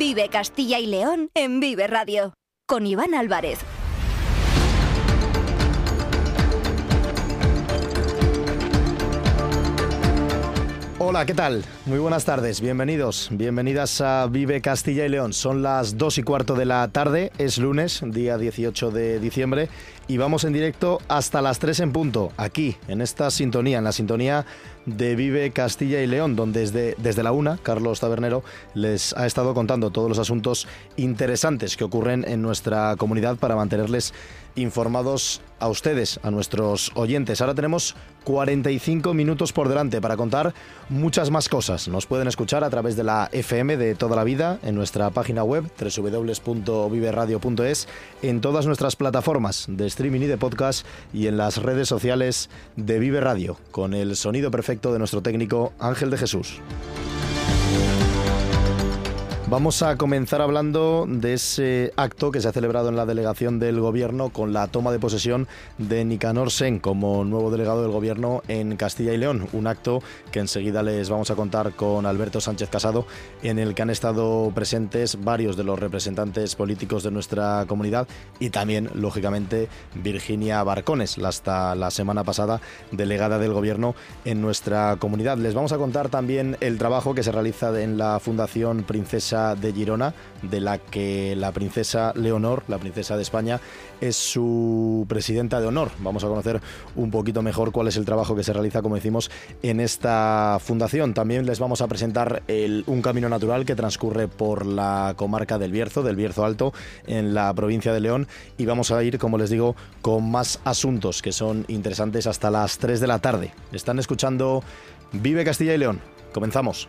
Vive Castilla y León en Vive Radio. Con Iván Álvarez. Hola, ¿qué tal? Muy buenas tardes, bienvenidos, bienvenidas a Vive Castilla y León. Son las 2 y cuarto de la tarde, es lunes, día 18 de diciembre, y vamos en directo hasta las 3 en punto, aquí, en esta sintonía, en la sintonía de Vive Castilla y León, donde desde, desde la una, Carlos Tabernero les ha estado contando todos los asuntos interesantes que ocurren en nuestra comunidad para mantenerles informados a ustedes, a nuestros oyentes. Ahora tenemos 45 minutos por delante para contar muchas más cosas. Nos pueden escuchar a través de la FM de toda la vida, en nuestra página web www.viveradio.es, en todas nuestras plataformas de streaming y de podcast y en las redes sociales de Vive Radio, con el sonido perfecto de nuestro técnico Ángel de Jesús. Vamos a comenzar hablando de ese acto que se ha celebrado en la delegación del gobierno con la toma de posesión de Nicanor Sen como nuevo delegado del gobierno en Castilla y León. Un acto que enseguida les vamos a contar con Alberto Sánchez Casado, en el que han estado presentes varios de los representantes políticos de nuestra comunidad y también, lógicamente, Virginia Barcones, hasta la semana pasada delegada del gobierno en nuestra comunidad. Les vamos a contar también el trabajo que se realiza en la Fundación Princesa de Girona, de la que la princesa Leonor, la princesa de España, es su presidenta de honor. Vamos a conocer un poquito mejor cuál es el trabajo que se realiza, como decimos, en esta fundación. También les vamos a presentar un camino natural que transcurre por la comarca del Bierzo, del Bierzo Alto, en la provincia de León. Y vamos a ir, como les digo, con más asuntos que son interesantes hasta las 3 de la tarde. Están escuchando Vive Castilla y León. Comenzamos.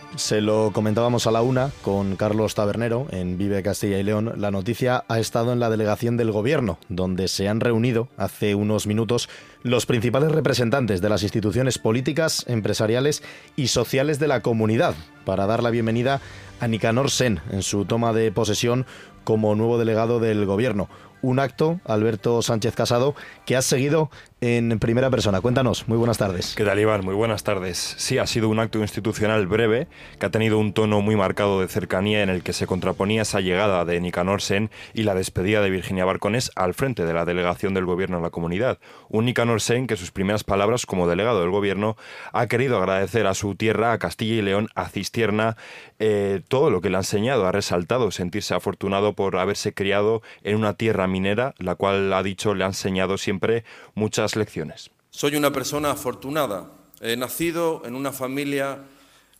se lo comentábamos a la una con Carlos Tabernero en Vive Castilla y León. La noticia ha estado en la delegación del gobierno, donde se han reunido hace unos minutos los principales representantes de las instituciones políticas, empresariales y sociales de la comunidad para dar la bienvenida a Nicanor Sen en su toma de posesión como nuevo delegado del gobierno un acto, Alberto Sánchez Casado, que has seguido en primera persona. Cuéntanos, muy buenas tardes. ¿Qué tal, Iván? Muy buenas tardes. Sí, ha sido un acto institucional breve que ha tenido un tono muy marcado de cercanía en el que se contraponía esa llegada de Nicanor Sen y la despedida de Virginia Barcones al frente de la delegación del gobierno en la comunidad. Un Nicanor Sen que sus primeras palabras como delegado del gobierno ha querido agradecer a su tierra, a Castilla y León, a Cistierna, eh, todo lo que le ha enseñado, ha resaltado sentirse afortunado por haberse criado en una tierra minera, la cual ha dicho le ha enseñado siempre muchas lecciones. Soy una persona afortunada. He nacido en una familia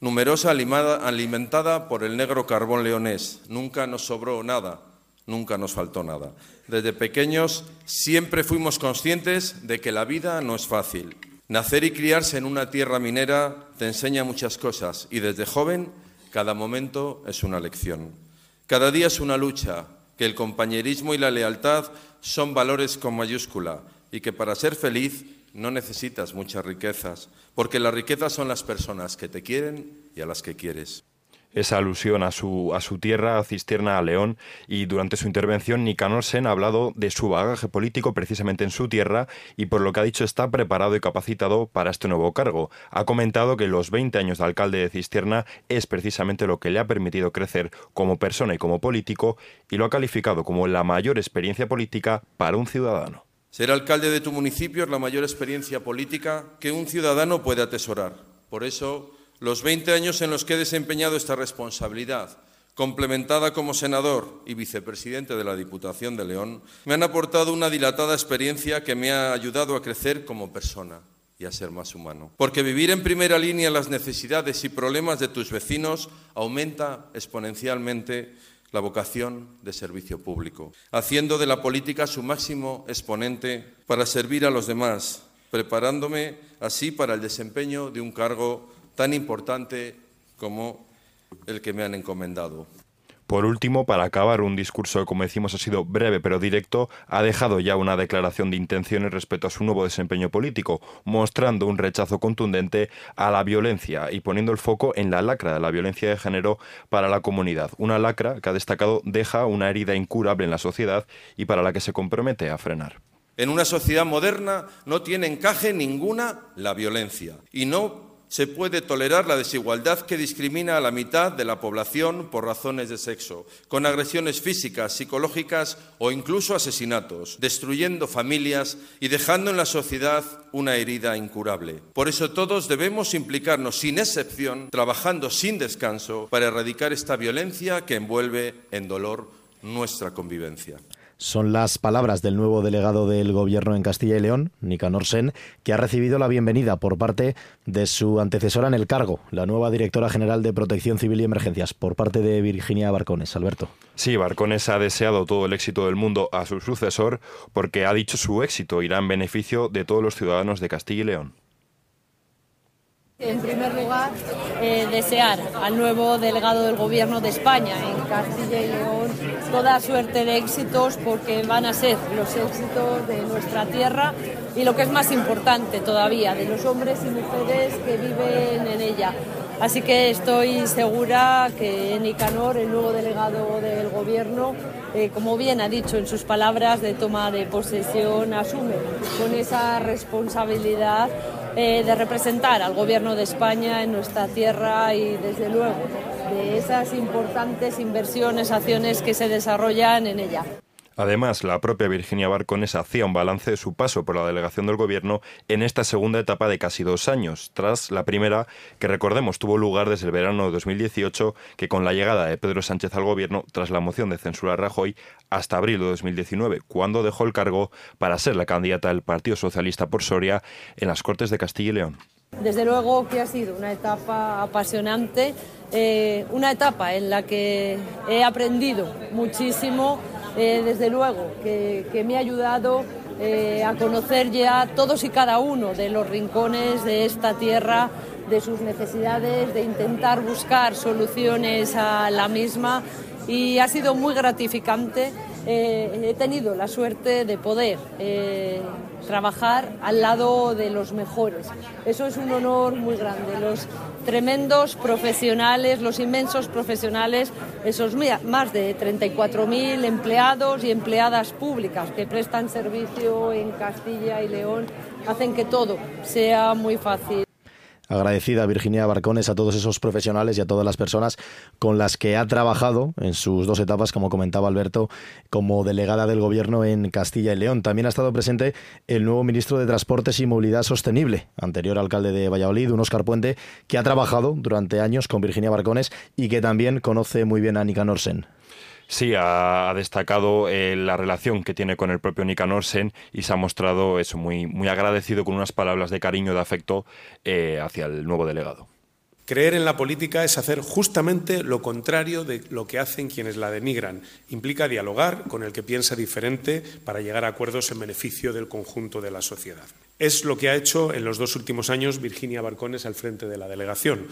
numerosa, alimentada por el negro carbón leonés. Nunca nos sobró nada, nunca nos faltó nada. Desde pequeños siempre fuimos conscientes de que la vida no es fácil. Nacer y criarse en una tierra minera te enseña muchas cosas y desde joven cada momento es una lección. Cada día es una lucha, que el compañerismo y la lealtad son valores con mayúscula y que para ser feliz no necesitas muchas riquezas, porque las riquezas son las personas que te quieren y a las que quieres esa alusión a su, a su tierra, a Cisterna, a León, y durante su intervención Nicanor Sen ha hablado de su bagaje político precisamente en su tierra y por lo que ha dicho está preparado y capacitado para este nuevo cargo. Ha comentado que los 20 años de alcalde de Cisterna es precisamente lo que le ha permitido crecer como persona y como político y lo ha calificado como la mayor experiencia política para un ciudadano. Ser alcalde de tu municipio es la mayor experiencia política que un ciudadano puede atesorar. Por eso, los 20 años en los que he desempeñado esta responsabilidad, complementada como senador y vicepresidente de la Diputación de León, me han aportado una dilatada experiencia que me ha ayudado a crecer como persona y a ser más humano. Porque vivir en primera línea las necesidades y problemas de tus vecinos aumenta exponencialmente la vocación de servicio público, haciendo de la política su máximo exponente para servir a los demás, preparándome así para el desempeño de un cargo tan importante como el que me han encomendado. Por último, para acabar, un discurso que, como decimos, ha sido breve pero directo, ha dejado ya una declaración de intenciones respecto a su nuevo desempeño político, mostrando un rechazo contundente a la violencia y poniendo el foco en la lacra de la violencia de género para la comunidad. Una lacra que ha destacado deja una herida incurable en la sociedad y para la que se compromete a frenar. En una sociedad moderna no tiene encaje ninguna la violencia y no se puede tolerar la desigualdad que discrimina a la mitad de la población por razones de sexo, con agresiones físicas, psicológicas o incluso asesinatos, destruyendo familias y dejando en la sociedad una herida incurable. Por eso todos debemos implicarnos sin excepción, trabajando sin descanso para erradicar esta violencia que envuelve en dolor nuestra convivencia. Son las palabras del nuevo delegado del Gobierno en Castilla y León, Nicanor Sen, que ha recibido la bienvenida por parte de su antecesora en el cargo, la nueva directora general de Protección Civil y Emergencias, por parte de Virginia Barcones. Alberto. Sí, Barcones ha deseado todo el éxito del mundo a su sucesor porque ha dicho su éxito irá en beneficio de todos los ciudadanos de Castilla y León. En primer lugar, eh, desear al nuevo delegado del Gobierno de España en Castilla y León toda suerte de éxitos porque van a ser los éxitos de nuestra tierra y lo que es más importante todavía, de los hombres y mujeres que viven en ella. Así que estoy segura que Nicanor, el nuevo delegado del Gobierno, eh, como bien ha dicho en sus palabras de toma de posesión, asume con esa responsabilidad eh, de representar al Gobierno de España en nuestra tierra y, desde luego, de esas importantes inversiones, acciones que se desarrollan en ella. Además, la propia Virginia Barcones hacía un balance de su paso por la delegación del Gobierno en esta segunda etapa de casi dos años, tras la primera, que recordemos tuvo lugar desde el verano de 2018, que con la llegada de Pedro Sánchez al Gobierno, tras la moción de censura Rajoy, hasta abril de 2019, cuando dejó el cargo para ser la candidata del Partido Socialista por Soria en las Cortes de Castilla y León. Desde luego que ha sido una etapa apasionante, eh, una etapa en la que he aprendido muchísimo eh, desde luego, que, me ha ayudado eh, a conocer ya todos y cada uno de los rincones de esta tierra, de sus necesidades, de intentar buscar soluciones a la misma y ha sido muy gratificante. Eh, he tenido la suerte de poder trabajar al lado de los mejores. Eso es un honor muy grande. Los tremendos profesionales, los inmensos profesionales, esos más de 34.000 empleados y empleadas públicas que prestan servicio en Castilla y León, hacen que todo sea muy fácil agradecida Virginia Barcones a todos esos profesionales y a todas las personas con las que ha trabajado en sus dos etapas, como comentaba Alberto, como delegada del Gobierno en Castilla y León. También ha estado presente el nuevo ministro de Transportes y Movilidad Sostenible, anterior alcalde de Valladolid, un Oscar Puente, que ha trabajado durante años con Virginia Barcones y que también conoce muy bien a Nika Norsen. Sí, ha, destacado eh, la relación que tiene con el propio Nicanor Sen y se ha mostrado eso muy, muy agradecido con unas palabras de cariño, de afecto eh, hacia el nuevo delegado. Creer en la política es hacer justamente lo contrario de lo que hacen quienes la denigran. Implica dialogar con el que piensa diferente para llegar a acuerdos en beneficio del conjunto de la sociedad. Es lo que ha hecho en los dos últimos años Virginia Barcones al frente de la delegación.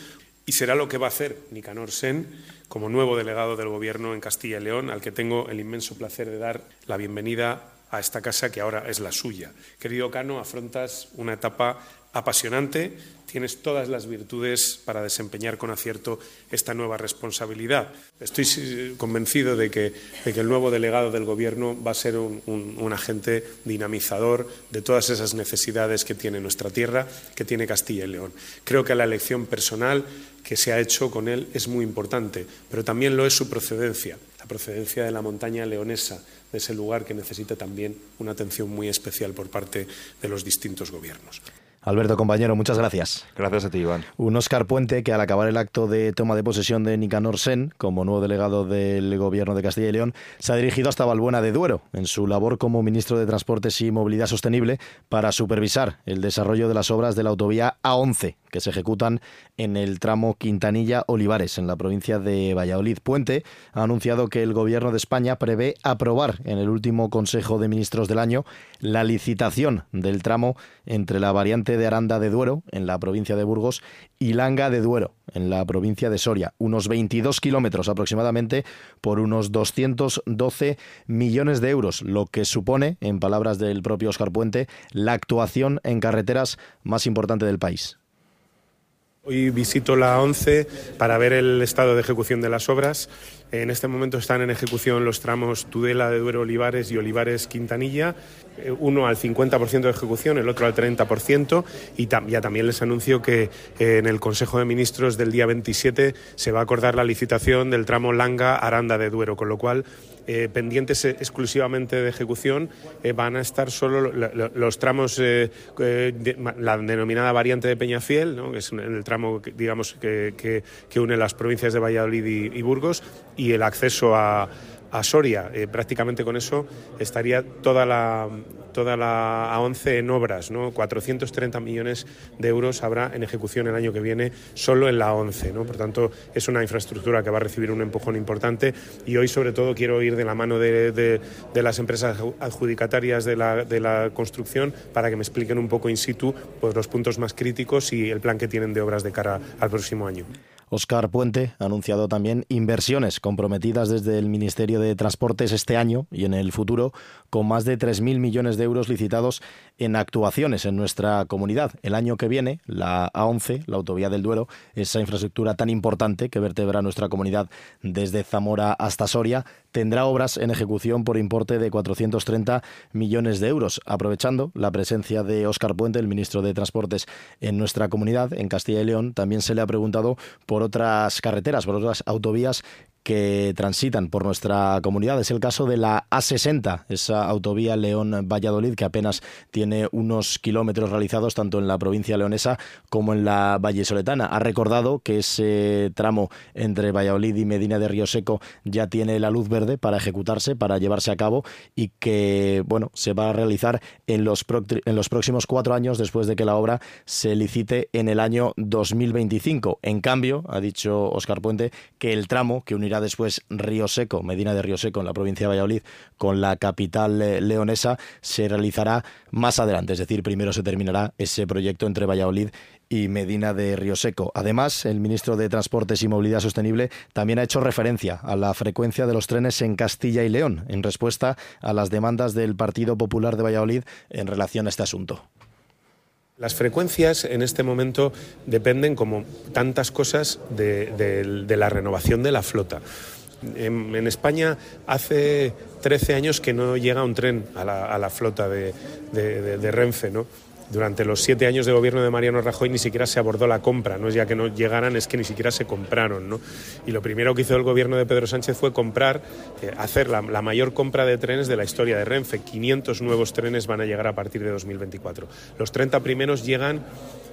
Y será lo que va a hacer Nicanor Sen como nuevo delegado del Gobierno en Castilla y León, al que tengo el inmenso placer de dar la bienvenida a esta casa que ahora es la suya. Querido Cano, afrontas una etapa apasionante, tienes todas las virtudes para desempeñar con acierto esta nueva responsabilidad. Estoy convencido de que, el nuevo delegado del Gobierno va a ser un, agente dinamizador de todas esas necesidades que tiene nuestra tierra, que tiene Castilla y León. Creo que la elección personal que se ha hecho con él es muy importante, pero también lo es su procedencia, la procedencia de la montaña leonesa, de ese lugar que necesita también una atención muy especial por parte de los distintos gobiernos. Alberto, compañero, muchas gracias. Gracias a ti, Iván. Un Oscar Puente que al acabar el acto de toma de posesión de Nicanor Sen, como nuevo delegado del Gobierno de Castilla y León, se ha dirigido hasta Balbuena de Duero, en su labor como ministro de Transportes y Movilidad Sostenible, para supervisar el desarrollo de las obras de la autovía A11, que se ejecutan en el tramo Quintanilla-Olivares, en la provincia de Valladolid. Puente ha anunciado que el Gobierno de España prevé aprobar en el último Consejo de Ministros del año la licitación del tramo entre la variante de Aranda de Duero, en la provincia de Burgos, y Langa de Duero, en la provincia de Soria. Unos 22 kilómetros aproximadamente por unos 212 millones de euros, lo que supone, en palabras del propio Oscar Puente, la actuación en carreteras más importante del país. Hoy visito la 11 para ver el estado de ejecución de las obras. En este momento están en ejecución los tramos Tudela de Duero Olivares y Olivares Quintanilla, eh, uno al 50% de ejecución, el otro al 30%, y ya también les anuncio que eh, en el Consejo de Ministros del día 27 se va a acordar la licitación del tramo Langa-Aranda de Duero, con lo cual eh, pendientes exclusivamente de ejecución eh, van a estar solo los tramos, eh, la denominada variante de Peñafiel, que es el tramo digamos, que, une las provincias de Valladolid y Burgos, y el acceso a, a Soria. Eh, prácticamente con eso estaría toda la, toda la A11 en obras. ¿no? 430 millones de euros habrá en ejecución el año que viene solo en la A11. ¿no? Por tanto, es una infraestructura que va a recibir un empujón importante y hoy sobre todo quiero ir de la mano de, de, las empresas adjudicatarias de la, de la, construcción para que me expliquen un poco in situ pues, los puntos más críticos y el plan que tienen de obras de cara al próximo año. Oscar Puente ha anunciado también inversiones comprometidas desde el Ministerio de Transportes este año y en el futuro, con más de 3.000 millones de euros licitados en actuaciones en nuestra comunidad. El año que viene, la A11, la autovía del Duero, esa infraestructura tan importante que vertebra nuestra comunidad desde Zamora hasta Soria, tendrá obras en ejecución por importe de 430 millones de euros, aprovechando la presencia de Óscar Puente, el ministro de Transportes, en nuestra comunidad, en Castilla y León. También se le ha preguntado por otras carreteras, por otras autovías que transitan por nuestra comunidad. Es el caso de la A60, esa autovía León-Valladolid que apenas tiene unos kilómetros realizados tanto en la provincia leonesa como en la vallesoletana. Ha recordado que ese tramo entre Valladolid y Medina de Río Seco ya tiene la luz verde para ejecutarse, para llevarse a cabo y que bueno se va a realizar en los, próximos cuatro años después de que la obra se licite en el año 2025. En cambio, ha dicho Oscar Puente que el tramo que unirá después Río Seco, Medina de Río Seco, en la provincia de Valladolid, con la capital eh, leonesa, se realizará más adelante. Es decir, primero se terminará ese proyecto entre Valladolid y Medina de Río Seco. Además, el ministro de Transportes y Movilidad Sostenible también ha hecho referencia a la frecuencia de los trenes en Castilla y León, en respuesta a las demandas del Partido Popular de Valladolid en relación a este asunto. Las frecuencias en este momento dependen, como tantas cosas, de, la renovación de la flota. En, España hace 13 años que no llega un tren a la, flota de, de Renfe, ¿no? Durante los siete años de gobierno de Mariano Rajoy ni siquiera se abordó la compra, no es ya que no llegaran, es que ni siquiera se compraron. ¿no? Y lo primero que hizo el gobierno de Pedro Sánchez fue comprar, eh, hacer la, mayor compra de trenes de la historia de Renfe. 500 nuevos trenes van a llegar a partir de 2024. Los 30 primeros llegan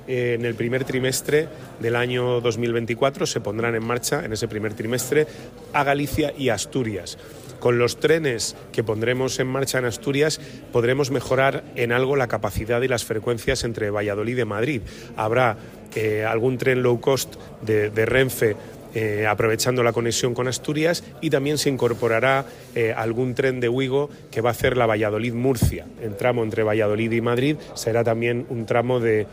eh, en el primer trimestre del año 2024, se pondrán en marcha en ese primer trimestre a Galicia y Asturias. Con los trenes que pondremos en marcha en Asturias podremos mejorar en algo la capacidad y las frecuencias entre Valladolid y Madrid. Habrá eh, algún tren low cost de Renfe eh, aprovechando la conexión con Asturias y también se incorporará eh, algún tren de Wigo que va a hacer la Valladolid-Murcia. El tramo entre Valladolid y Madrid será también un tramo de,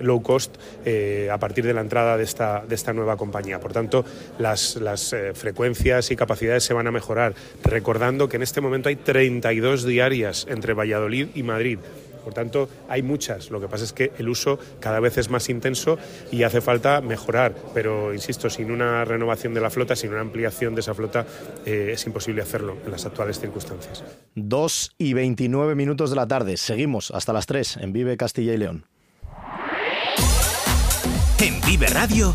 low cost eh, a partir de la entrada de esta, nueva compañía. Por tanto, las frecuencias y capacidades se van a mejorar, recordando que en este momento hay 32 diarias entre Valladolid y Madrid. Por tanto, hay muchas. Lo que pasa es que el uso cada vez es más intenso y hace falta mejorar. Pero, insisto, sin una renovación de la flota, sin una ampliación de esa flota, eh, es imposible hacerlo en las actuales circunstancias. Dos y 29 minutos de la tarde. Seguimos hasta las 3 en Vive Castilla y León. En Vive Radio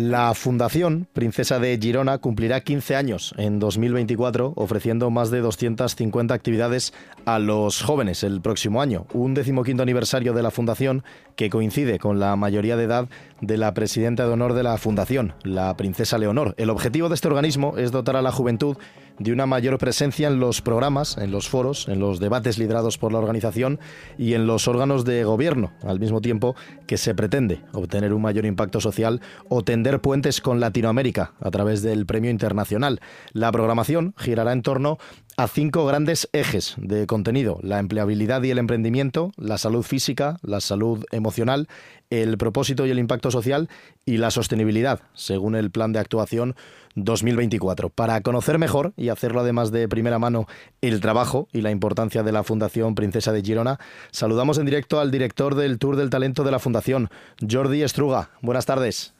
La Fundación Princesa de Girona cumplirá 15 años en 2024, ofreciendo más de 250 actividades a los jóvenes el próximo año. Un decimoquinto aniversario de la Fundación que coincide con la mayoría de edad de la presidenta de honor de la Fundación, la Princesa Leonor. El objetivo de este organismo es dotar a la juventud de una mayor presencia en los programas, en los foros, en los debates liderados por la organización y en los órganos de gobierno, al mismo tiempo que se pretende obtener un mayor impacto social o tender puentes con Latinoamérica a través del premio internacional. La programación girará en torno a cinco grandes ejes de contenido, la empleabilidad y el emprendimiento, la salud física, la salud emocional, el propósito y el impacto social y la sostenibilidad, según el plan de actuación 2024. Para conocer mejor y hacerlo además de primera mano el trabajo y la importancia de la Fundación Princesa de Girona, saludamos en directo al director del Tour del Talento de la Fundación, Jordi Estruga. Buenas tardes.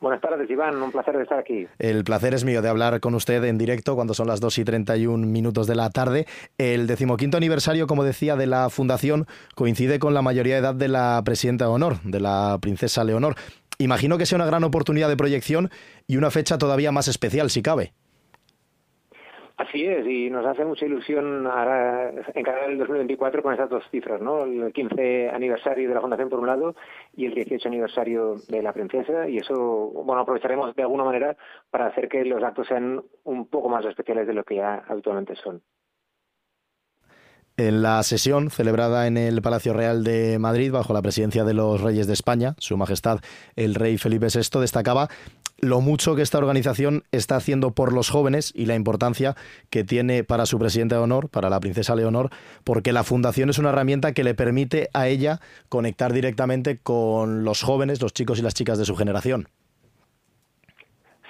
Buenas tardes, Iván. Un placer de estar aquí. El placer es mío de hablar con usted en directo cuando son las 2 y 31 minutos de la tarde. El decimoquinto aniversario, como decía, de la Fundación coincide con la mayoría de edad de la presidenta de honor, de la princesa Leonor. Imagino que sea una gran oportunidad de proyección y una fecha todavía más especial, si cabe. Así es, y nos hace mucha ilusión ahora encarar el 2024 con esas dos cifras, ¿no? El 15 aniversario de la Fundación por un lado y el 18 aniversario de la Princesa, y eso, bueno, aprovecharemos de alguna manera para hacer que los actos sean un poco más especiales de lo que ya habitualmente son. En la sesión celebrada en el Palacio Real de Madrid bajo la presidencia de los Reyes de España, Su Majestad el Rey Felipe VI destacaba lo mucho que esta organización está haciendo por los jóvenes y la importancia que tiene para su presidente de honor, para la princesa Leonor, porque la fundación es una herramienta que le permite a ella conectar directamente con los jóvenes, los chicos y las chicas de su generación.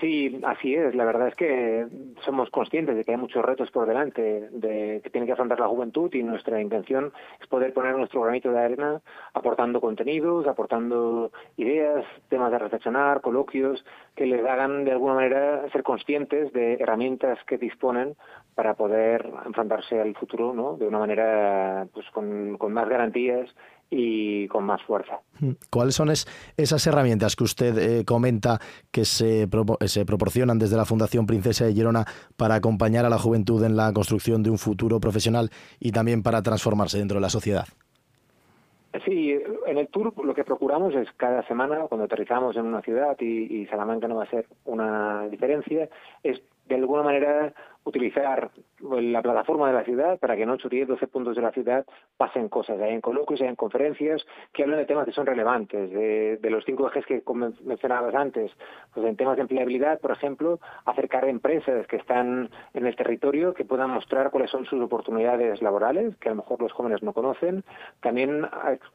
Sí, así es. La verdad es que somos conscientes de que hay muchos retos por delante de que tiene que afrontar la juventud y nuestra intención es poder poner nuestro granito de arena aportando contenidos, aportando ideas, temas de reflexionar, coloquios que les hagan de alguna manera ser conscientes de herramientas que disponen para poder enfrentarse al futuro ¿no? de una manera pues con, con más garantías y con más fuerza. Hmm. ¿Cuáles son esas herramientas que usted eh, comenta que se, se proporcionan desde la Fundación Princesa de Girona para acompañar a la juventud en la construcción de un futuro profesional y también para transformarse dentro de la sociedad? Sí, en el tour lo que procuramos es cada semana, cuando aterrizamos en una ciudad y, y Salamanca no va a ser una diferencia, es de alguna manera utilizar la plataforma de la ciudad para que en 8, 10, 12 puntos de la ciudad pasen cosas. Hay en coloquios, hay en conferencias que hablan de temas que son relevantes, de, los cinco ejes que mencionabas antes. Pues en temas de empleabilidad, por ejemplo, acercar empresas que están en el territorio que puedan mostrar cuáles son sus oportunidades laborales, que a lo mejor los jóvenes no conocen. También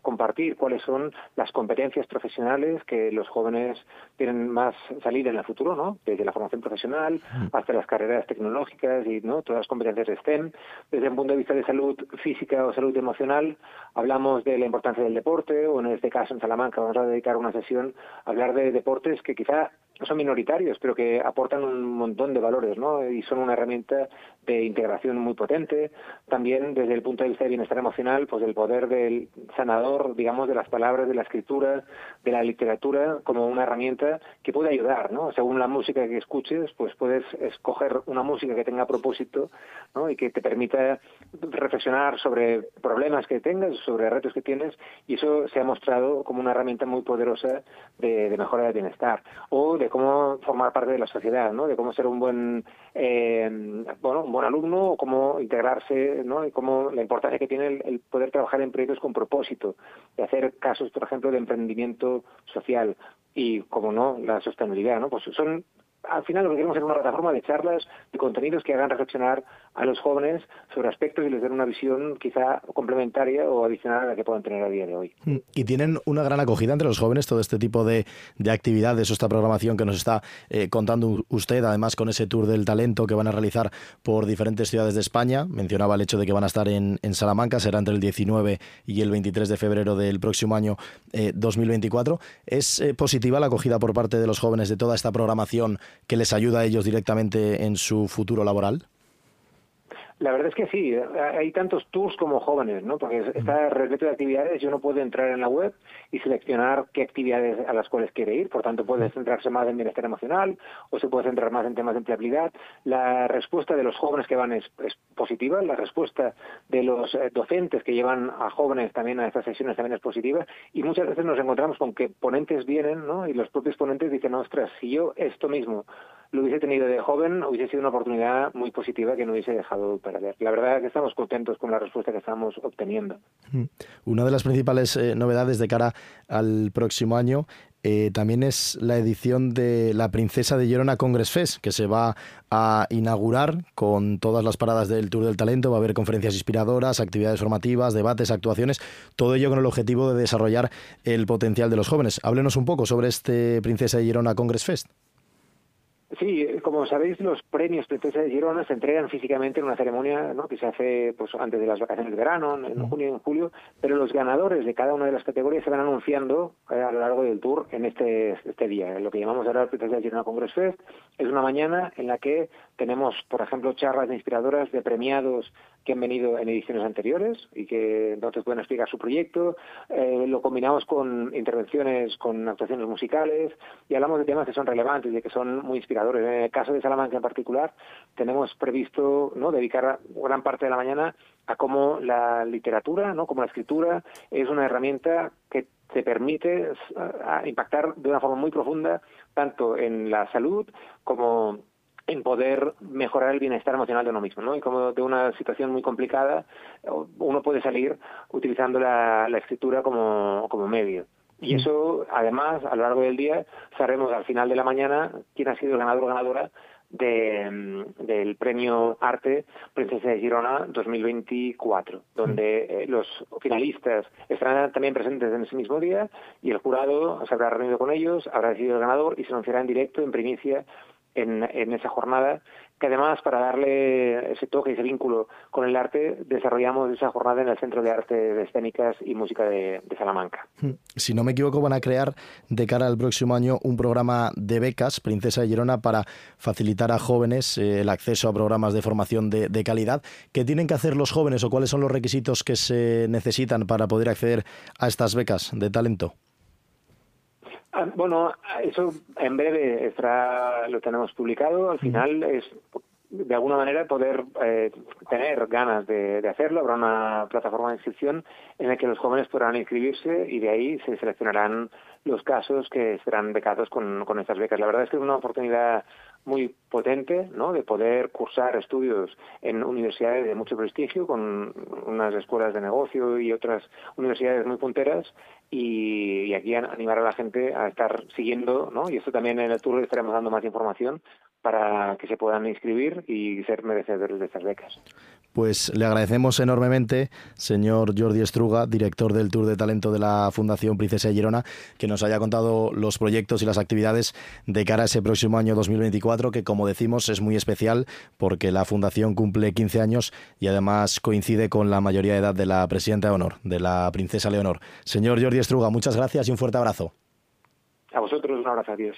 compartir cuáles son las competencias profesionales que los jóvenes tienen más salida en el futuro, ¿no? Desde la formación profesional hasta las carreras tecnológicas y no todas las competencias de STEM. Desde un punto de vista de salud física o salud emocional, hablamos de la importancia del deporte, o en este caso en Salamanca vamos a dedicar una sesión a hablar de deportes que quizá son minoritarios, pero que aportan un montón de valores, ¿no? Y son una herramienta de integración muy potente. También desde el punto de vista de bienestar emocional, pues el poder del sanador, digamos, de las palabras, de la escritura, de la literatura, como una herramienta que puede ayudar, ¿no? Según la música que escuches, pues puedes escoger una música que tenga propósito, ¿no? Y que te permita reflexionar sobre problemas que tengas, sobre retos que tienes, y eso se ha mostrado como una herramienta muy poderosa de, de mejora del bienestar. O de cómo formar parte de la sociedad, ¿no? De cómo ser un buen, eh, bueno, un buen alumno o cómo integrarse, ¿no? Y cómo la importancia que tiene el, poder trabajar en proyectos con propósito, de hacer casos, por ejemplo, de emprendimiento social y, como no, la sostenibilidad, ¿no? Pues son al final lo que queremos es una plataforma de charlas, de contenidos que hagan reflexionar a los jóvenes sobre aspectos y les den una visión quizá complementaria o adicional a la que puedan tener a día de hoy. Mm, y tienen una gran acogida entre los jóvenes todo este tipo de, de actividades o esta programación que nos está eh, contando usted, además con ese tour del talento que van a realizar por diferentes ciudades de España. Mencionaba el hecho de que van a estar en, Salamanca, será entre el 19 y el 23 de febrero del próximo año 2024. Eh, ¿Es eh, positiva la acogida por parte de los jóvenes de toda esta programación que les ayuda a ellos directamente en su futuro laboral? La verdad es que sí, hay tantos tours como jóvenes, ¿no? Porque está repleto de actividades y uno puede entrar en la web y seleccionar qué actividades a las cuales quiere ir. Por tanto, puede centrarse más en bienestar emocional o se puede centrar más en temas de empleabilidad. La respuesta de los jóvenes que van es, es positiva, la respuesta de los eh, docentes que llevan a jóvenes también a estas sesiones también es positiva y muchas veces nos encontramos con que ponentes vienen, ¿no? Y los propios ponentes dicen, ostras, si yo esto mismo lo hubiese tenido de joven, hubiese sido una oportunidad muy positiva que no hubiese dejado perder. La verdad es que estamos contentos con la respuesta que estamos obteniendo. Mm. Una de las principales eh, novedades de cara al próximo año eh, también es la edición de La Princesa de Girona Congress Fest, que se va a inaugurar con todas las paradas del Tour del Talento. Va a haber conferencias inspiradoras, actividades formativas, debates, actuaciones, todo ello con el objetivo de desarrollar el potencial de los jóvenes. Háblenos un poco sobre este Princesa de Girona Congress Fest. Sí, como sabéis, los premios Princesa de Girona se entregan físicamente en una ceremonia ¿no? que se hace pues antes de las vacaciones de verano, en junio y en julio, pero los ganadores de cada una de las categorías se van anunciando eh, a lo largo del tour en este, este día. Lo que llamamos ahora Princesa de Girona Congress Fest es una mañana en la que tenemos, por ejemplo, charlas inspiradoras de premiados que han venido en ediciones anteriores y que entonces pueden explicar su proyecto. Eh, lo combinamos con intervenciones, con actuaciones musicales y hablamos de temas que son relevantes y que son muy inspiradores. En el caso de Salamanca en particular, tenemos previsto ¿no? dedicar gran parte de la mañana a cómo la literatura, ¿no? como la escritura, es una herramienta que te permite impactar de una forma muy profunda tanto en la salud como en poder mejorar el bienestar emocional de uno mismo, ¿no? Y como de una situación muy complicada, uno puede salir utilizando la, escritura como, como medio. Y eso, además, a lo largo del día, sabremos al final de la mañana quién ha sido el ganador o ganadora de, del premio Arte Princesa de Girona 2024, donde eh, los finalistas estarán también presentes en ese mismo día y el jurado se habrá reunido con ellos, habrá decidido el ganador y se anunciará en directo, en primicia, en, esa jornada, que además para darle ese toque, ese vínculo con el arte, desarrollamos esa jornada en el Centro de Arte Escénicas y Música de, Salamanca. Hmm. Si no me equivoco, van a crear de cara al próximo año un programa de becas, Princesa de Girona, para facilitar a jóvenes eh, el acceso a programas de formación de, de calidad. ¿Qué tienen que hacer los jóvenes o cuáles son los requisitos que se necesitan para poder acceder a estas becas de talento? Ah, bueno, eso en breve estará, lo tenemos publicado. Al final es de alguna manera poder eh, tener ganas de, hacerlo. Habrá una plataforma de inscripción en la que los jóvenes podrán inscribirse y de ahí se seleccionarán los casos que serán becados con, con estas becas. La verdad es que es una oportunidad muy potente ¿no? de poder cursar estudios en universidades de mucho prestigio, con unas escuelas de negocio y otras universidades muy punteras, y, aquí animar a la gente a estar siguiendo, ¿no? y esto también en el tour estaremos dando más información para que se puedan inscribir y ser merecedores de estas becas. Pues le agradecemos enormemente, señor Jordi Estruga, director del Tour de Talento de la Fundación Princesa de Girona, que nos haya contado los proyectos y las actividades de cara a ese próximo año 2024, que como decimos es muy especial porque la Fundación cumple 15 años y además coincide con la mayoría de edad de la presidenta de honor, de la Princesa Leonor. Señor Jordi Estruga, muchas gracias y un fuerte abrazo. A vosotros un abrazo, adiós.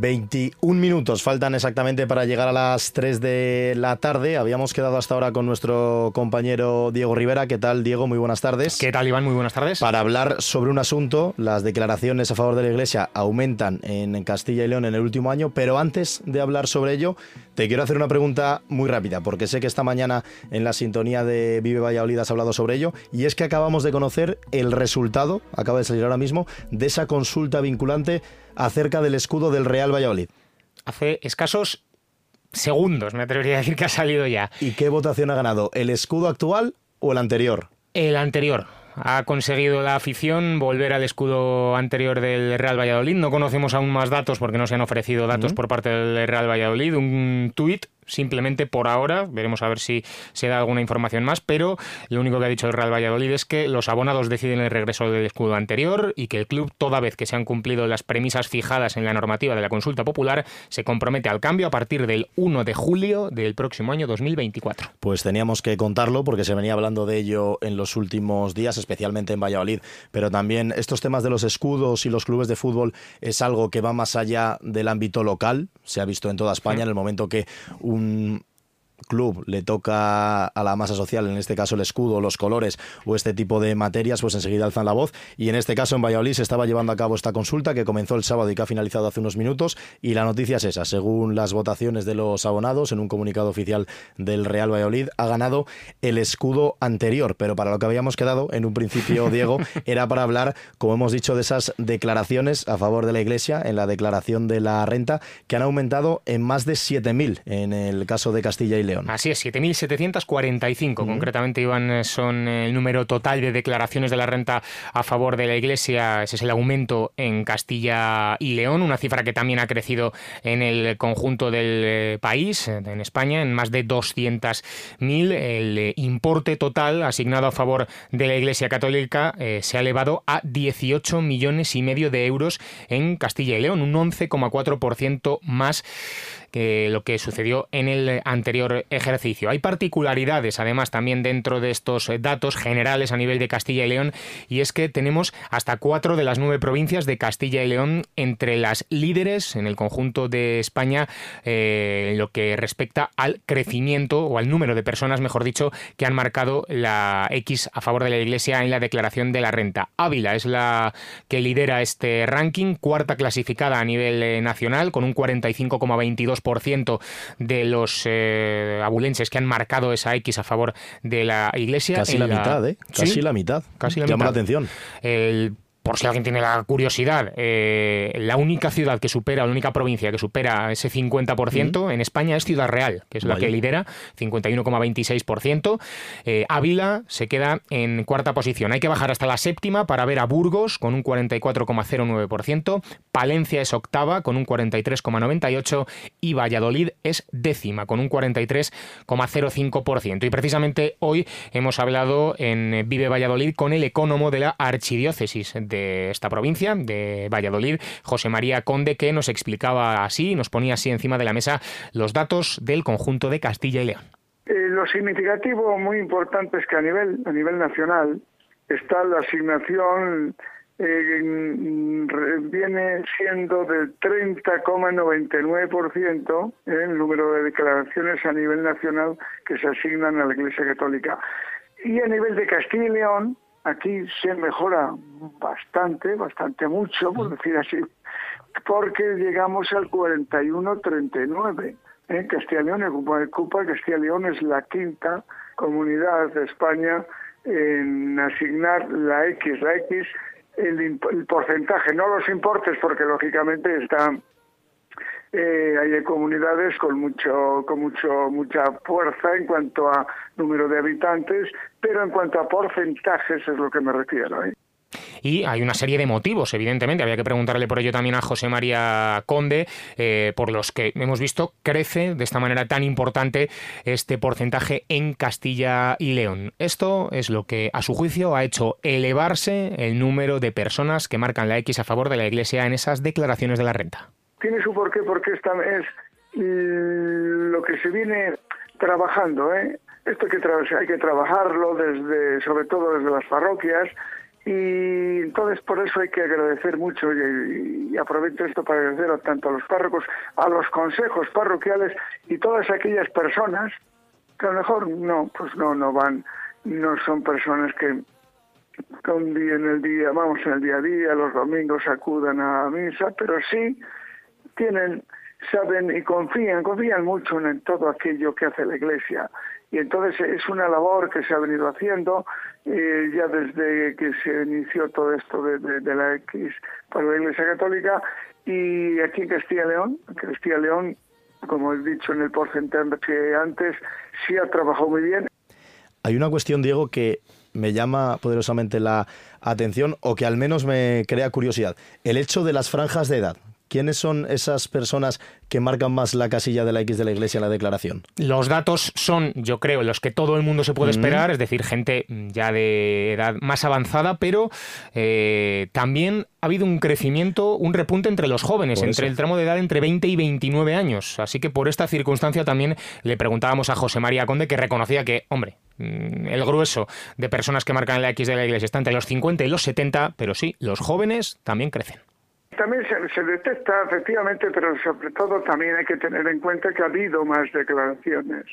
21 minutos faltan exactamente para llegar a las 3 de la tarde. Habíamos quedado hasta ahora con nuestro compañero Diego Rivera. ¿Qué tal, Diego? Muy buenas tardes. ¿Qué tal, Iván? Muy buenas tardes. Para hablar sobre un asunto, las declaraciones a favor de la Iglesia aumentan en Castilla y León en el último año, pero antes de hablar sobre ello, te quiero hacer una pregunta muy rápida, porque sé que esta mañana en la sintonía de Vive Valladolid has hablado sobre ello, y es que acabamos de conocer el resultado, acaba de salir ahora mismo, de esa consulta vinculante acerca del escudo del Real Valladolid. Hace escasos segundos, me atrevería a decir que ha salido ya. ¿Y qué votación ha ganado? ¿El escudo actual o el anterior? El anterior ha conseguido la afición volver al escudo anterior del Real Valladolid. No conocemos aún más datos porque no se han ofrecido datos por parte del Real Valladolid. Un tuit simplemente por ahora, veremos a ver si se da alguna información más, pero lo único que ha dicho el Real Valladolid es que los abonados deciden el regreso del escudo anterior y que el club, toda vez que se han cumplido las premisas fijadas en la normativa de la consulta popular, se compromete al cambio a partir del 1 de julio del próximo año 2024. Pues teníamos que contarlo porque se venía hablando de ello en los últimos días, especialmente en Valladolid, pero también estos temas de los escudos y los clubes de fútbol es algo que va más allá del ámbito local, se ha visto en toda España en el momento que un un club le toca a la masa social, en este caso el escudo, los colores o este tipo de materias, pues enseguida alzan la voz. Y en este caso en Valladolid se estaba llevando a cabo esta consulta que comenzó el sábado y que ha finalizado hace unos minutos. Y la noticia es esa, según las votaciones de los abonados, en un comunicado oficial del Real Valladolid, ha ganado el escudo anterior. Pero para lo que habíamos quedado en un principio, Diego, era para hablar, como hemos dicho, de esas declaraciones a favor de la Iglesia en la declaración de la renta, que han aumentado en más de 7.000 en el caso de Castilla y León. Así es, 7.745 concretamente, Iván, eh, son el número total de declaraciones de la renta a favor de la Iglesia. Ese es el aumento en Castilla y León, una cifra que también ha crecido en el conjunto del eh, país, en España, en más de 200.000. El eh, importe total asignado a favor de la Iglesia Católica se ha elevado a 18 millones y medio de euros en Castilla y León, un 11,4% más que lo que sucedió en el anterior ejercicio. Hay particularidades, además, también dentro de estos datos generales a nivel de Castilla y León, y es que tenemos hasta cuatro de las nueve provincias de Castilla y León entre las líderes en el conjunto de España eh, en lo que respecta al crecimiento o al número de personas, mejor dicho, que han marcado la X a favor de la Iglesia en la declaración de la renta. Ávila es la que lidera este ranking, cuarta clasificada a nivel eh, nacional, con un 45,22 ciento de los eh, abulenses que han marcado esa X a favor de la Iglesia. Casi la, mitad, ¿eh? Casi la mitad. Casi la Llama la atención. El por si alguien tiene la curiosidad, eh, la única ciudad que supera, la única provincia que supera ese 50% en España es Ciudad Real, que es la que lidera, 51,26%. Eh, Ávila se queda en cuarta posición. Hay que bajar hasta la séptima para ver a Burgos con un 44,09%, Palencia es octava con un 43,98% y Valladolid es décima con un 43,05%. Y precisamente hoy hemos hablado en Vive Valladolid con el ecónomo de la Archidiócesis de esta provincia, de Valladolid, José María Conde, que nos explicaba así, nos ponía así encima de la mesa los datos del conjunto de Castilla y León. Eh, lo significativo muy importante es que a nivel, a nivel nacional está la asignación eh, viene siendo del 30,99% el número de declaraciones a nivel nacional que se asignan a la Iglesia Católica. Y a nivel de Castilla y León, aquí se mejora bastante, bastante mucho, por decir así, porque llegamos al 41-39. En Castilla y León, el Cupa Castilla y León es la quinta comunidad de España en asignar la X, la X, el, el porcentaje, no los importes, porque lógicamente están eh, hay comunidades con mucho, con mucho, mucha fuerza en cuanto a número de habitantes, pero en cuanto a porcentajes es lo que me refiero. ¿eh? y hay una serie de motivos, evidentemente. Había que preguntarle por ello también a José María Conde, eh, por los que hemos visto crece de esta manera tan importante este porcentaje en Castilla y León. Esto es lo que, a su juicio, ha hecho elevarse el número de personas que marcan la X a favor de la Iglesia en esas declaraciones de la renta tiene su porqué porque esta es lo que se viene trabajando, ¿eh? Esto que, hay que trabajarlo desde, sobre todo desde las parroquias, y entonces por eso hay que agradecer mucho y, aprovecho esto para agradecer tanto a los párrocos, a los consejos parroquiales y todas aquellas personas que a lo mejor no, pues no, no van, no son personas que en el día, vamos en el día a día, los domingos acudan a misa, pero sí tienen, saben y confían, confían mucho en todo aquello que hace la Iglesia. Y entonces es una labor que se ha venido haciendo eh, ya desde que se inició todo esto de, la X para la Iglesia Católica. Y aquí en Castilla y León, en Castilla y León, como he dicho en el porcentaje antes, sí ha trabajado muy bien Hay una cuestión, Diego, que me llama poderosamente la atención o que al menos me crea curiosidad. El hecho de las franjas de edad. ¿Quiénes son esas personas que marcan más la casilla de la X de la Iglesia en la declaración? Los datos son, yo creo, los que todo el mundo se puede esperar, es decir, gente ya de edad más avanzada, pero eh, también ha habido un crecimiento, un repunte entre los jóvenes, entre el tramo de edad entre 20 y 29 años. Así que por esta circunstancia también le preguntábamos a José María Conde que reconocía que, hombre, mm, el grueso de personas que marcan la X de la Iglesia está entre los 50 y los 70, pero sí, los jóvenes también crecen también se, detecta efectivamente, pero sobre todo también hay que tener en cuenta que ha habido más declaraciones.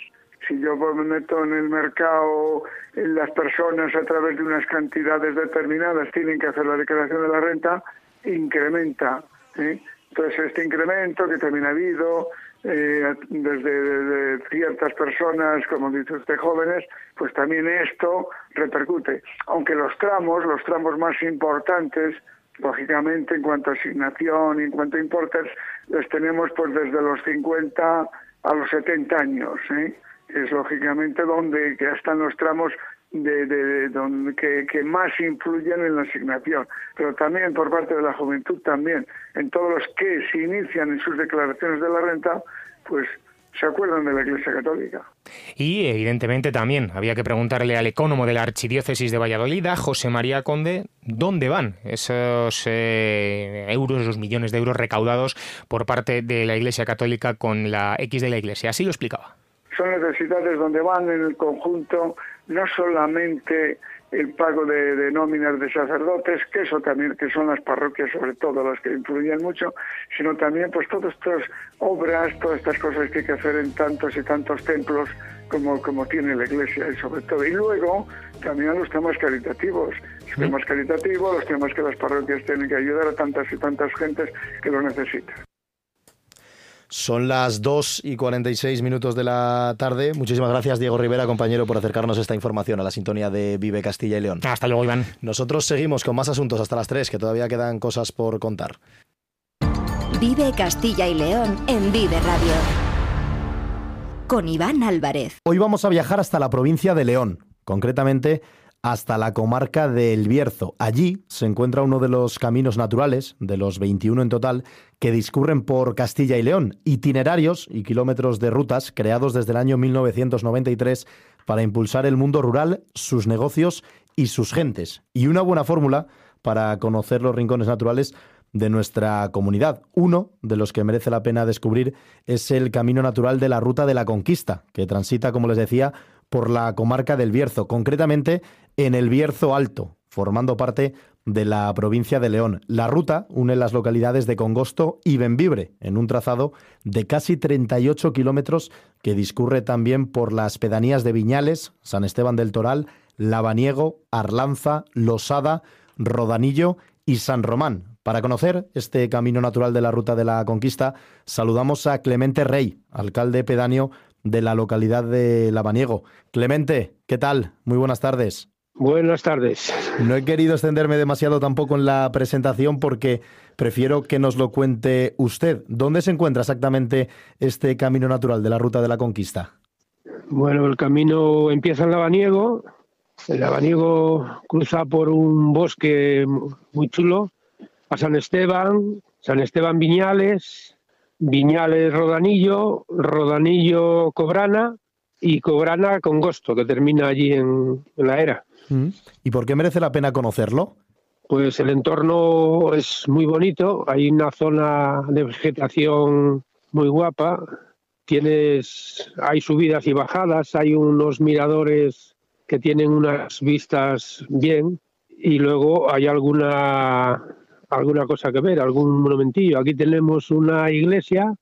Si yo me meto en el mercado, las personas a través de unas cantidades determinadas tienen que hacer la declaración de la renta, incrementa. Entonces este incremento que también ha habido eh, desde ciertas personas, como dice usted, jóvenes, pues también esto repercute. Aunque los tramos, los tramos más importantes, lógicamente en cuanto a asignación en cuanto a importes, les tenemos pues desde los 50 a los 70 años. ¿eh? Es lógicamente donde que están los tramos de, de, donde que, que, más influyen en la asignación, pero también por parte de la juventud también, en todos los que se inician en sus declaraciones de la renta, pues se acuerdan de la Iglesia Católica. Y evidentemente también había que preguntarle al ecónomo de la Archidiócesis de Valladolid, José María Conde, ¿dónde van esos eh, euros, esos millones de euros recaudados por parte de la Iglesia Católica con la X de la Iglesia? Así lo explicaba. Son necesidades donde van en el conjunto no solamente el pago de, nóminas de sacerdotes, que eso también, que son las parroquias sobre todo las que influyen mucho, sino también pues todas estas obras, todas estas cosas que hay que hacer en tantos y tantos templos como, como tiene la iglesia y sobre todo. Y luego también los temas caritativos, los temas caritativos, los temas que las parroquias tienen que ayudar a tantas y tantas gentes que lo necesitan. Son las 2 y 46 minutos de la tarde. Muchísimas gracias, Diego Rivera, compañero, por acercarnos esta información a la sintonía de Vive Castilla y León. Hasta luego, Iván. Nosotros seguimos con más asuntos hasta las 3, que todavía quedan cosas por contar. Vive Castilla y León en Vive Radio. Con Iván Álvarez. Hoy vamos a viajar hasta la provincia de León, concretamente hasta la comarca del Bierzo. Allí se encuentra uno de los caminos naturales, de los 21 en total, que discurren por Castilla y León, itinerarios y kilómetros de rutas creados desde el año 1993 para impulsar el mundo rural, sus negocios y sus gentes. Y una buena fórmula para conocer los rincones naturales de nuestra comunidad. Uno de los que merece la pena descubrir es el camino natural de la Ruta de la Conquista, que transita, como les decía, por la comarca del Bierzo, concretamente en el Bierzo Alto, formando parte de la provincia de León. La ruta une las localidades de Congosto y Benvibre, en un trazado de casi 38 kilómetros que discurre también por las pedanías de Viñales, San Esteban del Toral, Lavaniego, Arlanza, Losada, Rodanillo y San Román. Para conocer este camino natural de la ruta de la conquista, saludamos a Clemente Rey, alcalde pedáneo de la localidad de Lavaniego. Clemente, ¿qué tal? Muy buenas tardes. Buenas tardes. No he querido extenderme demasiado tampoco en la presentación porque prefiero que nos lo cuente usted. ¿Dónde se encuentra exactamente este camino natural de la Ruta de la Conquista? Bueno, el camino empieza en Lavaniego. El Lavaniego cruza por un bosque muy chulo a San Esteban, San Esteban Viñales, Viñales Rodanillo, Rodanillo Cobrana y Cobrana Congosto, que termina allí en, la era. Mm. ¿Y por qué merece la pena conocerlo? Pues el entorno es muy bonito, hay una zona de vegetación muy guapa, tienes, hay subidas y bajadas, hay unos miradores que tienen unas vistas bien y luego hay alguna alguna cosa que ver, algún monumentillo. Aquí tenemos una iglesia,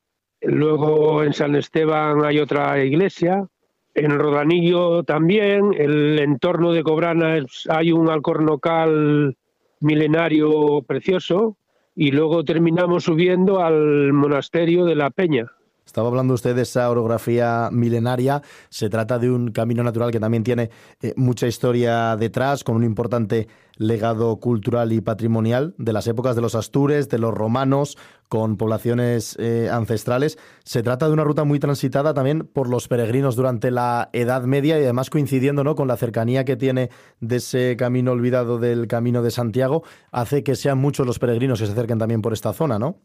luego en San Esteban hay otra iglesia, en Rodanillo también, el entorno de Cobrana hay un alcornocal milenario precioso y luego terminamos subiendo al monasterio de la Peña, Estaba hablando usted de esa orografía milenaria. Se trata de un camino natural que también tiene eh, mucha historia detrás, con un importante legado cultural y patrimonial de las épocas de los astures, de los romanos, con poblaciones eh, ancestrales. Se trata de una ruta muy transitada también por los peregrinos durante la Edad Media y además coincidiendo ¿no? con la cercanía que tiene de ese camino olvidado del Camino de Santiago, hace que sean muchos los peregrinos que se acerquen también por esta zona, ¿no?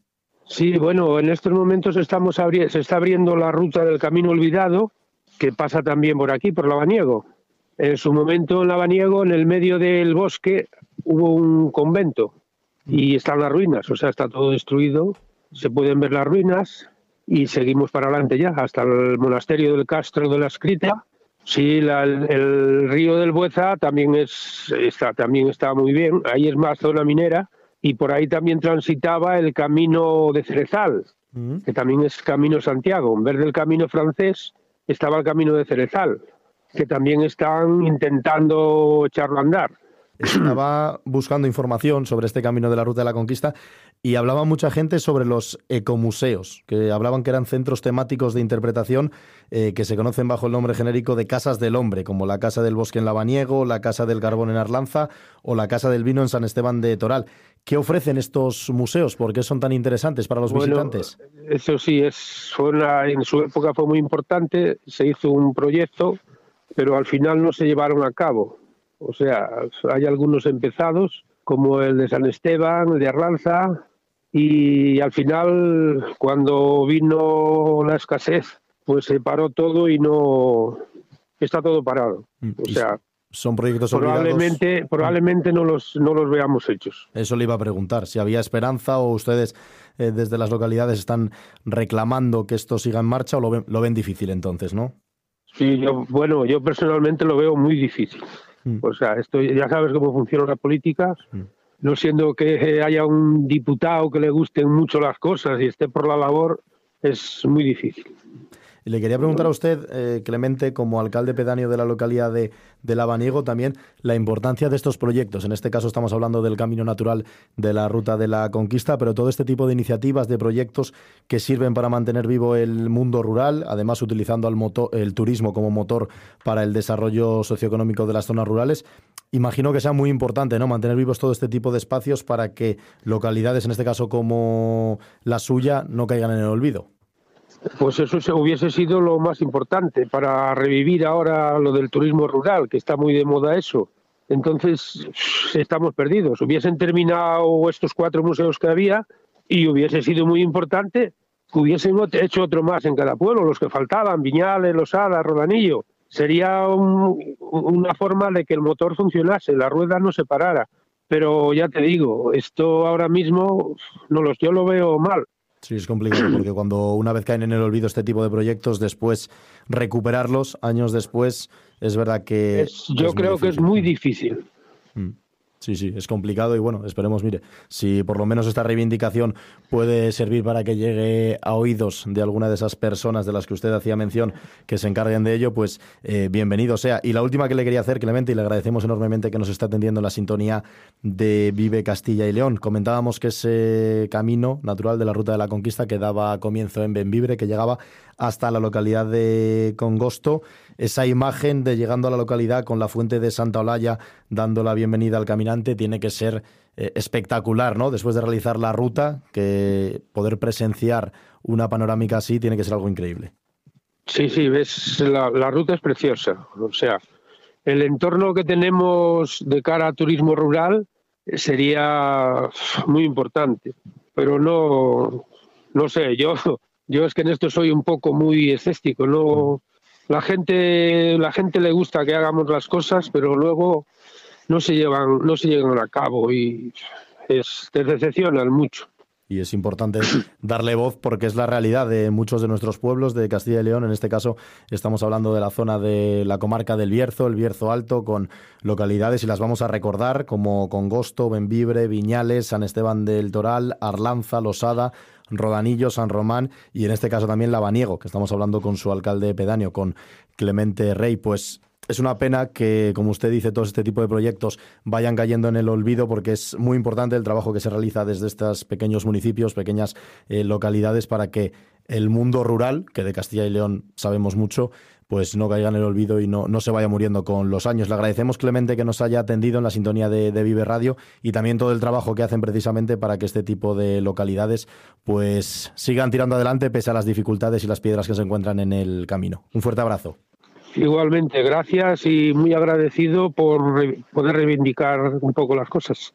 Sí, bueno, en estos momentos se está abriendo la ruta del Camino Olvidado, que pasa también por aquí, por Lavaniego. En su momento en Lavaniego, en el medio del bosque, hubo un convento y están las ruinas, o sea, está todo destruido, se pueden ver las ruinas y seguimos para adelante ya, hasta el monasterio del Castro de la Escrita. Sí, el, río del Bueza también, es, está, también está muy bien, ahí es más zona minera y por ahí también transitaba el camino de Cerezal, mm. que también es camino Santiago. En vez del camino francés estaba el camino de Cerezal, que también están intentando echarlo a andar. Estaba buscando información sobre este camino de la Ruta de la Conquista y hablaba mucha gente sobre los ecomuseos, que hablaban que eran centros temáticos de interpretación eh, que se conocen bajo el nombre genérico de Casas del Hombre, como la Casa del Bosque en Lavaniego, la Casa del Carbón en Arlanza o la Casa del Vino en San Esteban de Toral. ¿Qué ofrecen estos museos? ¿Por qué son tan interesantes para los visitantes? Eso sí, es, en su época fue muy importante, se hizo un proyecto, pero al final no se llevaron a cabo o sea, hay algunos empezados, como el de San Esteban, el de Arlanza, y al final, cuando vino la escasez, pues se paró todo y no está todo parado. Mm, o sea, son proyectos probablemente probablemente no los no los veamos hechos. Eso le iba a preguntar, si había esperanza o ustedes eh, desde las localidades están reclamando que esto siga en marcha o lo ven, lo ven difícil entonces, ¿no? Sí, yo bueno, yo personalmente lo veo muy difícil. Mm. O sea, esto ya sabes cómo funciona la política. Mm. No siendo que haya un diputado que le gusten mucho las cosas y esté por la labor, es muy difícil. Le quería preguntar a usted, eh, Clemente, como alcalde pedáneo de la localidad de, de Lavaniego, también la importancia de estos proyectos. En este caso estamos hablando del camino natural de la ruta de la conquista, pero todo este tipo de iniciativas, de proyectos que sirven para mantener vivo el mundo rural, además utilizando el, motor, el turismo como motor para el desarrollo socioeconómico de las zonas rurales. Imagino que sea muy importante ¿no? mantener vivos todo este tipo de espacios para que localidades, en este caso como la suya, no caigan en el olvido. Pues eso hubiese sido lo más importante para revivir ahora lo del turismo rural, que está muy de moda eso. Entonces estamos perdidos. Hubiesen terminado estos cuatro museos que había y hubiese sido muy importante hubiesen hecho otro más en cada pueblo, los que faltaban, Viñales, Losada, Rodanillo. Sería una forma de que el motor funcionase, la rueda no se parara. Pero ya te digo, esto ahora mismo no los, yo lo veo mal. Sí, es complicado porque cuando una vez caen en el olvido este tipo de proyectos, después recuperarlos años después, es verdad que... yo creo que es muy difícil. Mm. Sí, sí, es complicado y bueno, esperemos, mire, si por lo menos esta reivindicación puede servir para que llegue a oídos de alguna de esas personas de las que usted hacía mención que se encarguen de ello, pues eh, bienvenido sea. Y la última que le quería hacer, Clemente, y le agradecemos enormemente que nos está atendiendo en la sintonía de Vive Castilla y León. Comentábamos que ese camino natural de la Ruta de la Conquista que daba comienzo en Benvibre, que llegaba hasta la localidad de Congosto. Esa imagen de llegando a la localidad con la fuente de Santa Olalla dando la bienvenida al caminante tiene que ser eh, espectacular, ¿no? Después de realizar la ruta, que poder presenciar una panorámica así tiene que ser algo increíble. Sí, sí, ves, la, la ruta es preciosa. O sea, el entorno que tenemos de cara a turismo rural sería muy importante, pero no, no sé, yo yo es que en esto soy un poco muy escéptico, no la gente la gente le gusta que hagamos las cosas, pero luego no se llevan no se llevan a cabo y es, te decepcionan mucho y es importante darle voz porque es la realidad de muchos de nuestros pueblos de Castilla y León. En este caso estamos hablando de la zona de la comarca del Bierzo, el Bierzo Alto, con localidades y las vamos a recordar como Congosto, Benvibre, Viñales, San Esteban del Toral, Arlanza, Losada, Rodanillo, San Román y en este caso también Lavaniego, que estamos hablando con su alcalde pedáneo, con Clemente Rey. Pues es una pena que, como usted dice, todo este tipo de proyectos vayan cayendo en el olvido porque es muy importante el trabajo que se realiza desde estos pequeños municipios, pequeñas eh, localidades para que el mundo rural, que de Castilla y León sabemos mucho, pues no caiga en el olvido y no, no se vaya muriendo con los años. Le agradecemos, Clemente, que nos haya atendido en la sintonía de, Vive Radio y también todo el trabajo que hacen precisamente para que este tipo de localidades pues sigan tirando adelante pese a las dificultades y las piedras que se encuentran en el camino. Un fuerte abrazo. Igualmente, gracias y muy agradecido por poder reivindicar un poco las cosas.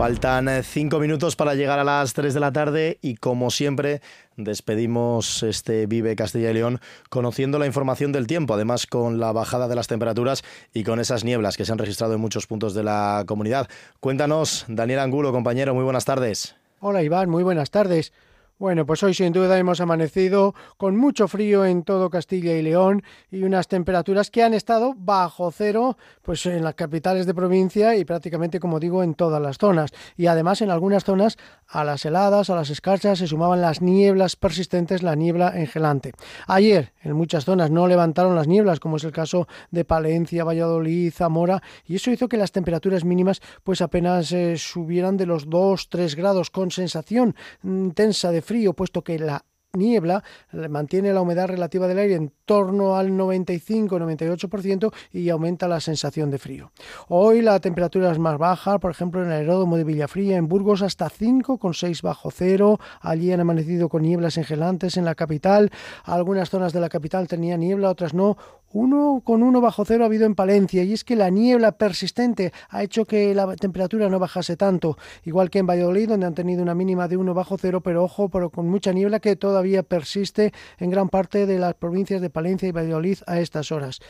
Faltan eh, cinco minutos para llegar a las tres de la tarde y como siempre despedimos este Vive Castilla y León conociendo la información del tiempo, además con la bajada de las temperaturas y con esas nieblas que se han registrado en muchos puntos de la comunidad. Cuéntanos, Daniel Angulo, compañero, muy buenas tardes. Hola Iván, muy buenas tardes. Bueno, pues hoy sin duda hemos amanecido con mucho frío en todo Castilla y León y unas temperaturas que han estado bajo cero pues en las capitales de provincia y prácticamente como digo en todas las zonas y además en algunas zonas a las heladas, a las escarchas se sumaban las nieblas persistentes, la niebla engelante. Ayer en muchas zonas no levantaron las nieblas como es el caso de Palencia, Valladolid, Zamora y eso hizo que las temperaturas mínimas pues apenas eh, subieran de los 2-3 grados con sensación intensa de puesto que la niebla mantiene la humedad relativa del aire en torno al 95-98% y aumenta la sensación de frío. Hoy la temperatura es más baja, por ejemplo en el aeródromo de Villafría, en Burgos hasta 5,6 bajo cero, allí han amanecido con nieblas engelantes en la capital, algunas zonas de la capital tenían niebla, otras no, uno con uno bajo cero ha habido en Palencia y es que la niebla persistente ha hecho que la temperatura no bajase tanto, igual que en Valladolid donde han tenido una mínima de uno bajo cero, pero ojo, pero con mucha niebla que todavía persiste en gran parte de las provincias de Palencia y Valladolid a estas horas.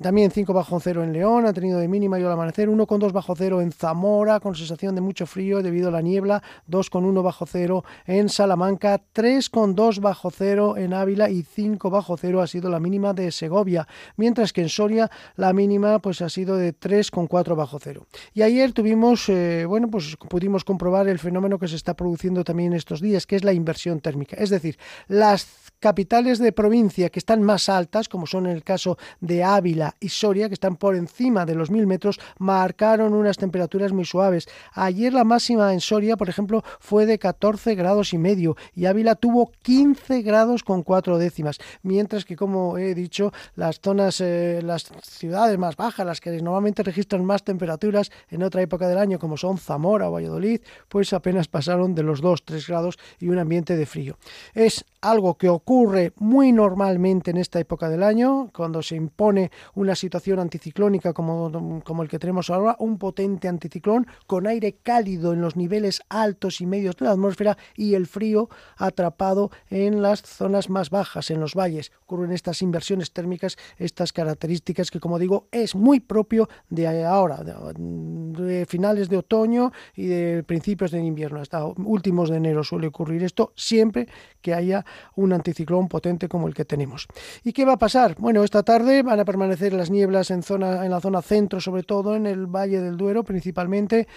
también 5 bajo cero en León, ha tenido de mínima y al amanecer, uno con dos bajo cero en Zamora con sensación de mucho frío debido a la niebla, dos con uno bajo cero en Salamanca, tres con dos bajo cero en Ávila y 5 bajo cero ha sido la mínima de Segovia mientras que en Soria la mínima pues ha sido de 3,4 bajo cero. Y ayer tuvimos, eh, bueno, pues pudimos comprobar el fenómeno que se está produciendo también estos días, que es la inversión térmica. Es decir, las capitales de provincia que están más altas, como son el caso de Ávila y Soria, que están por encima de los 1000 metros, marcaron unas temperaturas muy suaves. Ayer la máxima en Soria, por ejemplo, fue de 14 grados y medio y Ávila tuvo 15 grados con cuatro décimas, mientras que, como he dicho, las zonas, eh, las ciudades más bajas, las que normalmente registran más temperaturas en otra época del año, como son Zamora o Valladolid, pues apenas pasaron de los 2-3 grados y un ambiente de frío. Es algo que ocurre muy normalmente en esta época del año, cuando se impone una situación anticiclónica como, como el que tenemos ahora, un potente anticiclón con aire cálido en los niveles altos y medios de la atmósfera y el frío atrapado en las zonas más bajas, en los valles. Ocurren estas inversiones térmicas, estas características que, como digo, es muy propio de ahora, de, finales de otoño y de principios de invierno, hasta últimos de enero suele ocurrir esto, siempre que haya un anticiclón potente como el que tenemos. ¿Y qué va a pasar? Bueno, esta tarde van a permanecer las nieblas en, zona, en la zona centro, sobre todo en el Valle del Duero principalmente,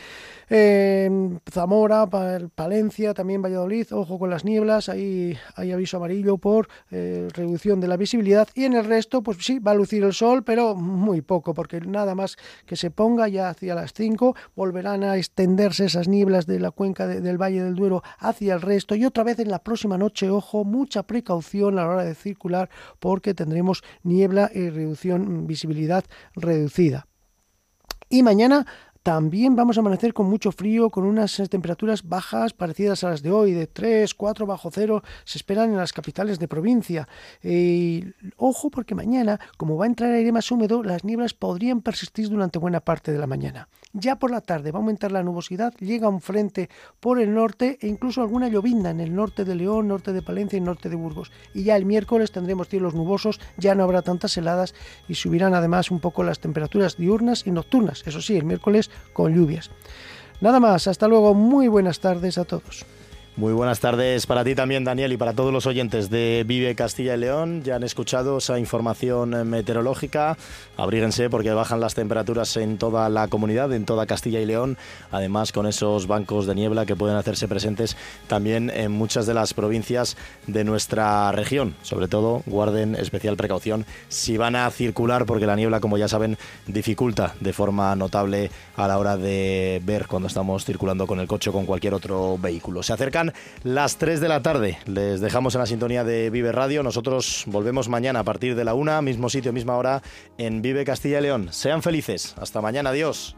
en Zamora, Palencia, también Valladolid, ojo con las nieblas, ahí hay aviso amarillo por eh, reducción de la visibilidad y en el resto, pues sí, va a lucir el sol, pero muy poco, porque nada más que se ponga ya hacia las 5, volverán a extenderse esas nieblas de la cuenca del Valle del Duero hacia el resto y otra vez en la próxima noche, ojo, mucha precaución a la hora de circular porque tendremos niebla y reducción visibilidad reducida. Y mañana también vamos a amanecer con mucho frío, con unas temperaturas bajas parecidas a las de hoy, de 3, 4 bajo cero, se esperan en las capitales de provincia. Y ojo porque mañana, como va a entrar aire más húmedo, las nieblas podrían persistir durante buena parte de la mañana. Ya por la tarde va a aumentar la nubosidad, llega un frente por el norte e incluso alguna llovizna en el norte de León, norte de Palencia y norte de Burgos. Y ya el miércoles tendremos cielos nubosos, ya no habrá tantas heladas y subirán además un poco las temperaturas diurnas y nocturnas. Eso sí, el miércoles con lluvias. Nada más, hasta luego, muy buenas tardes a todos. Muy buenas tardes para ti también, Daniel, y para todos los oyentes de Vive Castilla y León. Ya han escuchado esa información meteorológica. Abríguense porque bajan las temperaturas en toda la comunidad, en toda Castilla y León. Además, con esos bancos de niebla que pueden hacerse presentes también en muchas de las provincias de nuestra región. Sobre todo, guarden especial precaución si van a circular, porque la niebla, como ya saben, dificulta de forma notable a la hora de ver cuando estamos circulando con el coche o con cualquier otro vehículo. Se las 3 de la tarde. Les dejamos en la sintonía de Vive Radio. Nosotros volvemos mañana a partir de la 1, mismo sitio, misma hora, en Vive Castilla y León. Sean felices. Hasta mañana. Adiós.